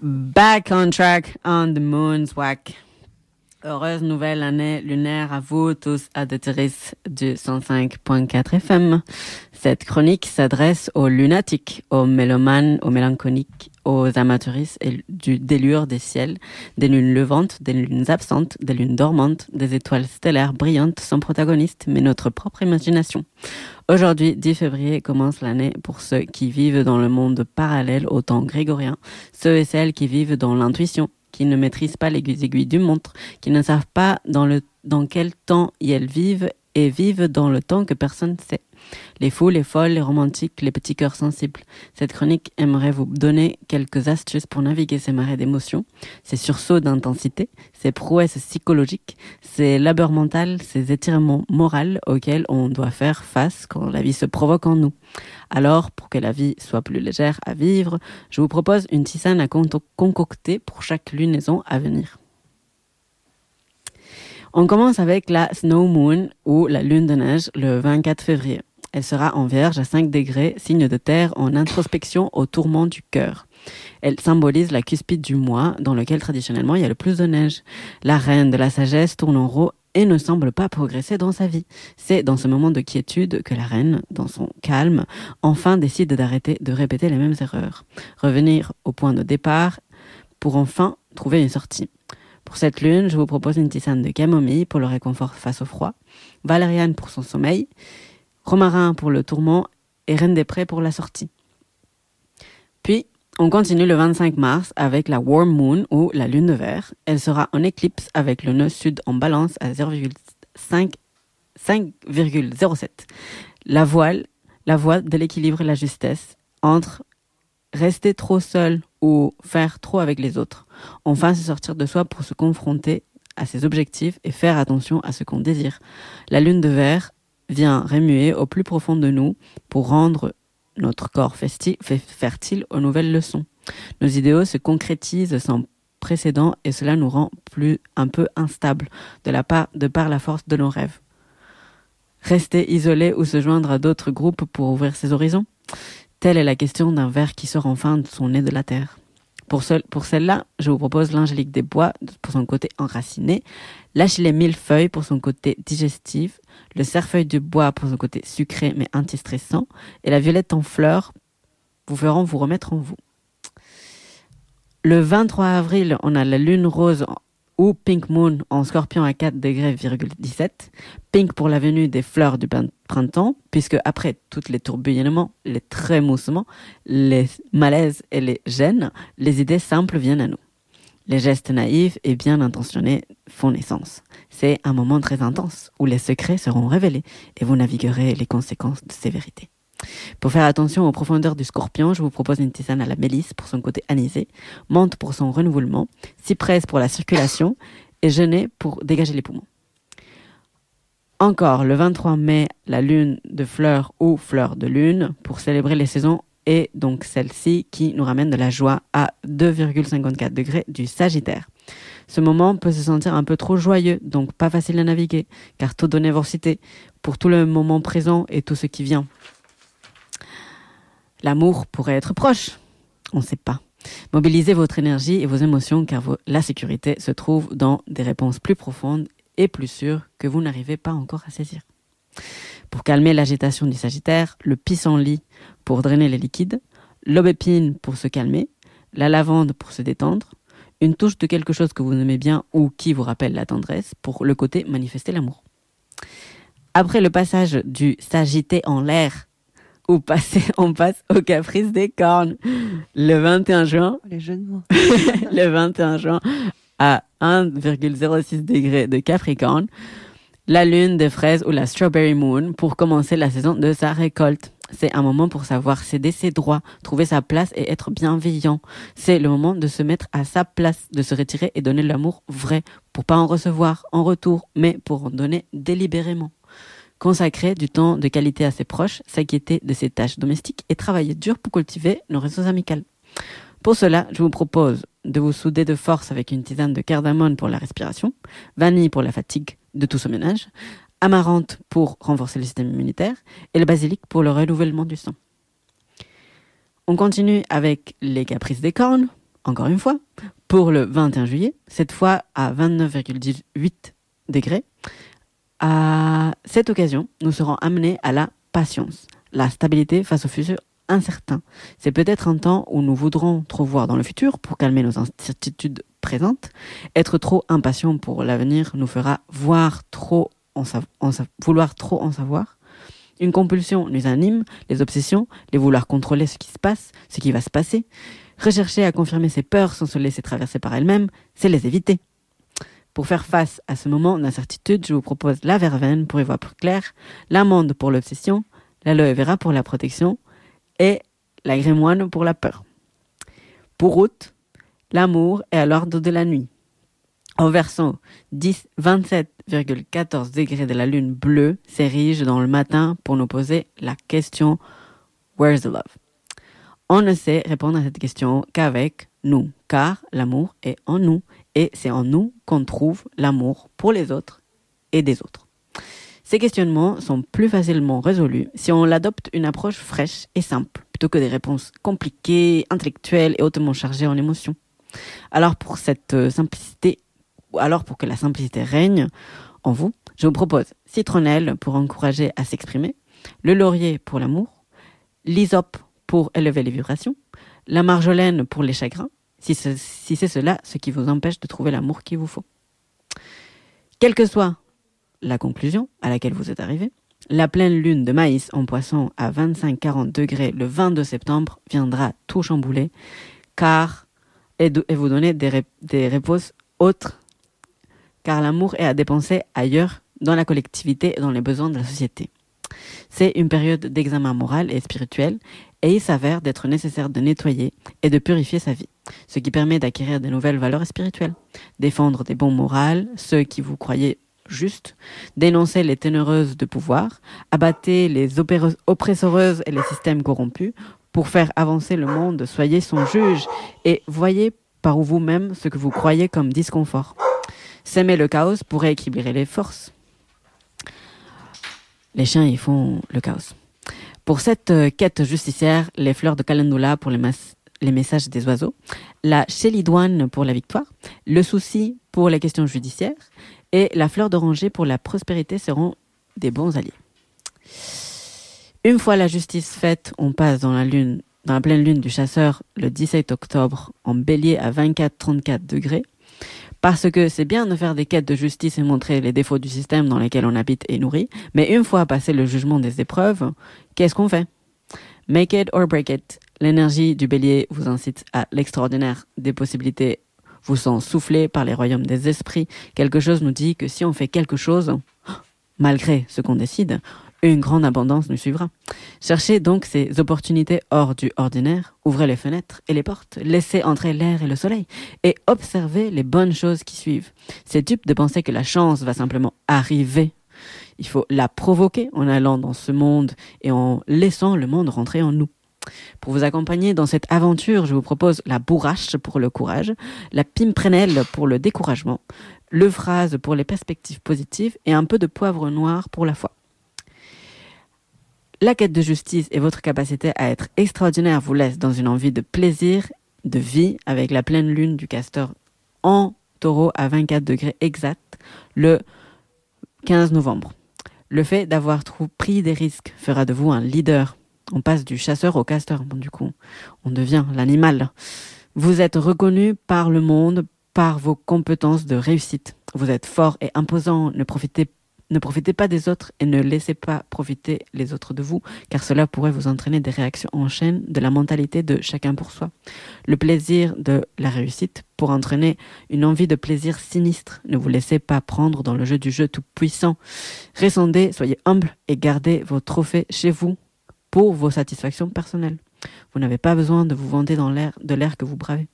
Back on track on the moon's whack. Heureuse nouvelle année lunaire à vous tous auditrices du 105.4 FM. Cette chronique s'adresse aux lunatiques, aux mélomanes, aux mélancoliques, aux amateuristes et du délure des ciels, des lunes levantes, des lunes absentes, des lunes dormantes, des étoiles stellaires brillantes sans protagoniste, mais notre propre imagination. Aujourd'hui, 10 février, commence l'année pour ceux qui vivent dans le monde parallèle au temps grégorien, ceux et celles qui vivent dans l'intuition, qui ne maîtrisent pas les aiguilles du montre, qui ne savent pas dans, le, dans quel temps elles vivent et vivent dans le temps que personne sait. Les fous, les folles, les romantiques, les petits cœurs sensibles. Cette chronique aimerait vous donner quelques astuces pour naviguer ces marées d'émotions, ces sursauts d'intensité, ces prouesses psychologiques, ces labeurs mentales, ces étirements moraux auxquels on doit faire face quand la vie se provoque en nous. Alors, pour que la vie soit plus légère à vivre, je vous propose une tisane à concocter pour chaque lunaison à venir. On commence avec la Snow Moon ou la lune de neige le 24 février. Elle sera en vierge à 5 degrés, signe de terre en introspection au tourment du cœur. Elle symbolise la cuspide du mois dans lequel traditionnellement il y a le plus de neige. La reine de la sagesse tourne en rond et ne semble pas progresser dans sa vie. C'est dans ce moment de quiétude que la reine, dans son calme, enfin décide d'arrêter de répéter les mêmes erreurs. Revenir au point de départ pour enfin trouver une sortie. Pour cette lune, je vous propose une tisane de camomille pour le réconfort face au froid, valériane pour son sommeil, romarin pour le tourment et reine des prés pour la sortie. Puis, on continue le 25 mars avec la Warm Moon ou la lune de verre. Elle sera en éclipse avec le nœud sud en balance à 5,07. La voile, la voie de l'équilibre et la justesse entre rester trop seul faire trop avec les autres. Enfin, se sortir de soi pour se confronter à ses objectifs et faire attention à ce qu'on désire. La lune de verre vient remuer au plus profond de nous pour rendre notre corps fertile aux nouvelles leçons. Nos idéaux se concrétisent sans précédent et cela nous rend plus un peu instables de, la part, de par la force de nos rêves. Rester isolé ou se joindre à d'autres groupes pour ouvrir ses horizons Telle est la question d'un ver qui sort enfin de son nez de la terre. Pour, pour celle-là, je vous propose l'angélique des bois pour son côté enraciné, l'achillée millefeuille pour son côté digestif, le cerfeuil du bois pour son côté sucré mais antistressant, et la violette en fleurs vous feront vous remettre en vous. Le 23 avril, on a la lune rose ou Pink Moon en scorpion à 4 degrés, 17. Pink pour la venue des fleurs du printemps, puisque après tous les tourbillonnements, les trémoussements, les malaises et les gênes, les idées simples viennent à nous. Les gestes naïfs et bien intentionnés font naissance. C'est un moment très intense où les secrets seront révélés et vous naviguerez les conséquences de ces vérités. Pour faire attention aux profondeurs du scorpion, je vous propose une tisane à la mélisse pour son côté anisé, menthe pour son renouvellement, cyprès pour la circulation et genêt pour dégager les poumons. Encore le 23 mai, la lune de fleurs ou fleurs de lune pour célébrer les saisons et donc celle-ci qui nous ramène de la joie à 2,54 degrés du Sagittaire. Ce moment peut se sentir un peu trop joyeux, donc pas facile à naviguer, car taux de névrosité pour tout le moment présent et tout ce qui vient. L'amour pourrait être proche. On ne sait pas. Mobilisez votre énergie et vos émotions car la sécurité se trouve dans des réponses plus profondes et plus sûres que vous n'arrivez pas encore à saisir. Pour calmer l'agitation du Sagittaire, le pissenlit pour drainer les liquides, l'aubépine pour se calmer, la lavande pour se détendre, une touche de quelque chose que vous aimez bien ou qui vous rappelle la tendresse pour le côté manifester l'amour. Après le passage du Sagittaire en l'air ou passer, on passe au caprice des cornes. Le 21 juin. Oh, les jeunes mots. le 21 juin à 1,06 degrés de Capricorne. La lune des fraises ou la strawberry moon pour commencer la saison de sa récolte. C'est un moment pour savoir céder ses droits, trouver sa place et être bienveillant. C'est le moment de se mettre à sa place, de se retirer et donner l'amour vrai, pour pas en recevoir en retour, mais pour en donner délibérément consacrer du temps de qualité à ses proches, s'inquiéter de ses tâches domestiques et travailler dur pour cultiver nos réseaux amicales. Pour cela, je vous propose de vous souder de force avec une tisane de cardamone pour la respiration, vanille pour la fatigue de tout ce ménage, amarante pour renforcer le système immunitaire et le basilic pour le renouvellement du sang. On continue avec les caprices des cornes, encore une fois, pour le 21 juillet, cette fois à 29,18 degrés. À cette occasion, nous serons amenés à la patience, la stabilité face au futur incertain. C'est peut-être un temps où nous voudrons trop voir dans le futur pour calmer nos incertitudes présentes. Être trop impatient pour l'avenir nous fera voir trop en vouloir trop en savoir. Une compulsion nous anime, les obsessions, les vouloir contrôler ce qui se passe, ce qui va se passer. Rechercher à confirmer ses peurs sans se laisser traverser par elles-mêmes, c'est les éviter. Pour faire face à ce moment d'incertitude, je vous propose la verveine pour y voir plus clair, l'amande pour l'obsession, l'aloe vera pour la protection et la grémoine pour la peur. Pour août, l'amour est à l'ordre de la nuit. En versant 27,14 degrés de la lune bleue s'érige dans le matin pour nous poser la question Where's the love? On ne sait répondre à cette question qu'avec nous, car l'amour est en nous et c'est en nous qu'on trouve l'amour pour les autres et des autres. Ces questionnements sont plus facilement résolus si on adopte une approche fraîche et simple, plutôt que des réponses compliquées, intellectuelles et hautement chargées en émotions. Alors pour cette euh, simplicité, ou alors pour que la simplicité règne en vous, je vous propose citronnelle pour encourager à s'exprimer, le laurier pour l'amour, l'hysope pour élever les vibrations, la marjolaine pour les chagrins, si c'est cela ce qui vous empêche de trouver l'amour qu'il vous faut. Quelle que soit la conclusion à laquelle vous êtes arrivé, la pleine lune de maïs en poisson à 25-40 degrés le 22 septembre viendra tout chambouler, car et, vous donner des, des réponses autres, car l'amour est à dépenser ailleurs, dans la collectivité et dans les besoins de la société. C'est une période d'examen moral et spirituel, et il s'avère d'être nécessaire de nettoyer et de purifier sa vie ce qui permet d'acquérir de nouvelles valeurs spirituelles, défendre des bons morales, ceux qui vous croyez justes, dénoncer les ténéreuses de pouvoir, abattre les oppressoreuses et les systèmes corrompus, pour faire avancer le monde, soyez son juge et voyez par vous-même ce que vous croyez comme disconfort. S'aimer le chaos pourrait équilibrer les forces. Les chiens, ils font le chaos. Pour cette euh, quête justicière, les fleurs de calendula pour les, masses les messages des oiseaux, la chélidoine pour la victoire, le souci pour les questions judiciaires et la fleur d'oranger pour la prospérité seront des bons alliés. Une fois la justice faite, on passe dans la lune, dans la pleine lune du chasseur le 17 octobre en bélier à 24-34 degrés. Parce que c'est bien de faire des quêtes de justice et montrer les défauts du système dans lequel on habite et nourrit, mais une fois passé le jugement des épreuves, qu'est-ce qu'on fait? Make it or break it. L'énergie du bélier vous incite à l'extraordinaire des possibilités vous sont soufflées par les royaumes des esprits. Quelque chose nous dit que si on fait quelque chose, malgré ce qu'on décide, une grande abondance nous suivra. Cherchez donc ces opportunités hors du ordinaire, ouvrez les fenêtres et les portes, laissez entrer l'air et le soleil, et observez les bonnes choses qui suivent. C'est dupe de penser que la chance va simplement arriver il faut la provoquer en allant dans ce monde et en laissant le monde rentrer en nous. Pour vous accompagner dans cette aventure, je vous propose la bourrache pour le courage, la pimprenelle pour le découragement, le phrase pour les perspectives positives et un peu de poivre noir pour la foi. La quête de justice et votre capacité à être extraordinaire vous laisse dans une envie de plaisir, de vie avec la pleine lune du casteur en taureau à 24 degrés exact le 15 novembre. Le fait d'avoir pris des risques fera de vous un leader. On passe du chasseur au casteur. Bon, du coup, on devient l'animal. Vous êtes reconnu par le monde par vos compétences de réussite. Vous êtes fort et imposant. Ne profitez ne profitez pas des autres et ne laissez pas profiter les autres de vous, car cela pourrait vous entraîner des réactions en chaîne de la mentalité de chacun pour soi. Le plaisir de la réussite pour entraîner une envie de plaisir sinistre. Ne vous laissez pas prendre dans le jeu du jeu tout puissant. Ressondez, soyez humble et gardez vos trophées chez vous pour vos satisfactions personnelles. Vous n'avez pas besoin de vous vanter dans l'air, de l'air que vous bravez.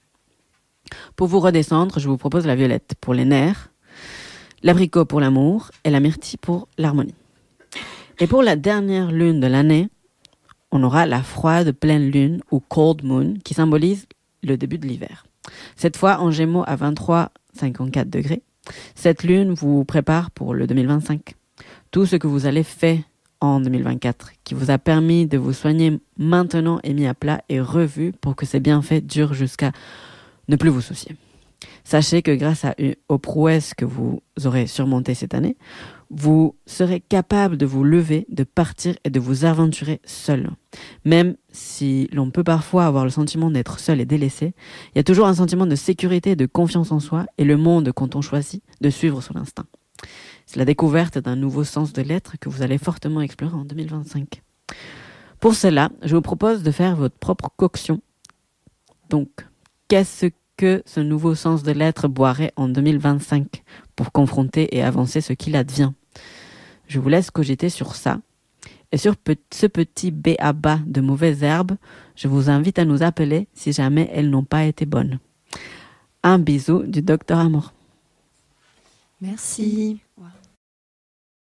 Pour vous redescendre, je vous propose la violette pour les nerfs, l'abricot pour l'amour et la myrtille pour l'harmonie. Et pour la dernière lune de l'année, on aura la froide pleine lune ou cold moon qui symbolise le début de l'hiver. Cette fois en gémeaux à 23,54 degrés. Cette lune vous prépare pour le 2025. Tout ce que vous allez faire en 2024 qui vous a permis de vous soigner maintenant est mis à plat et revu pour que ces bienfaits durent jusqu'à ne plus vous soucier. Sachez que grâce aux prouesses que vous aurez surmontées cette année, vous serez capable de vous lever, de partir et de vous aventurer seul. Même si l'on peut parfois avoir le sentiment d'être seul et délaissé, il y a toujours un sentiment de sécurité et de confiance en soi et le monde quand on choisit de suivre son instinct. C'est la découverte d'un nouveau sens de l'être que vous allez fortement explorer en 2025. Pour cela, je vous propose de faire votre propre coction. Donc, qu'est-ce que ce nouveau sens de l'être boirait en 2025 pour confronter et avancer ce qu'il advient? Je vous laisse cogiter sur ça. Et sur ce petit B à bas de mauvaises herbes, je vous invite à nous appeler si jamais elles n'ont pas été bonnes. Un bisou du docteur Amour. Merci.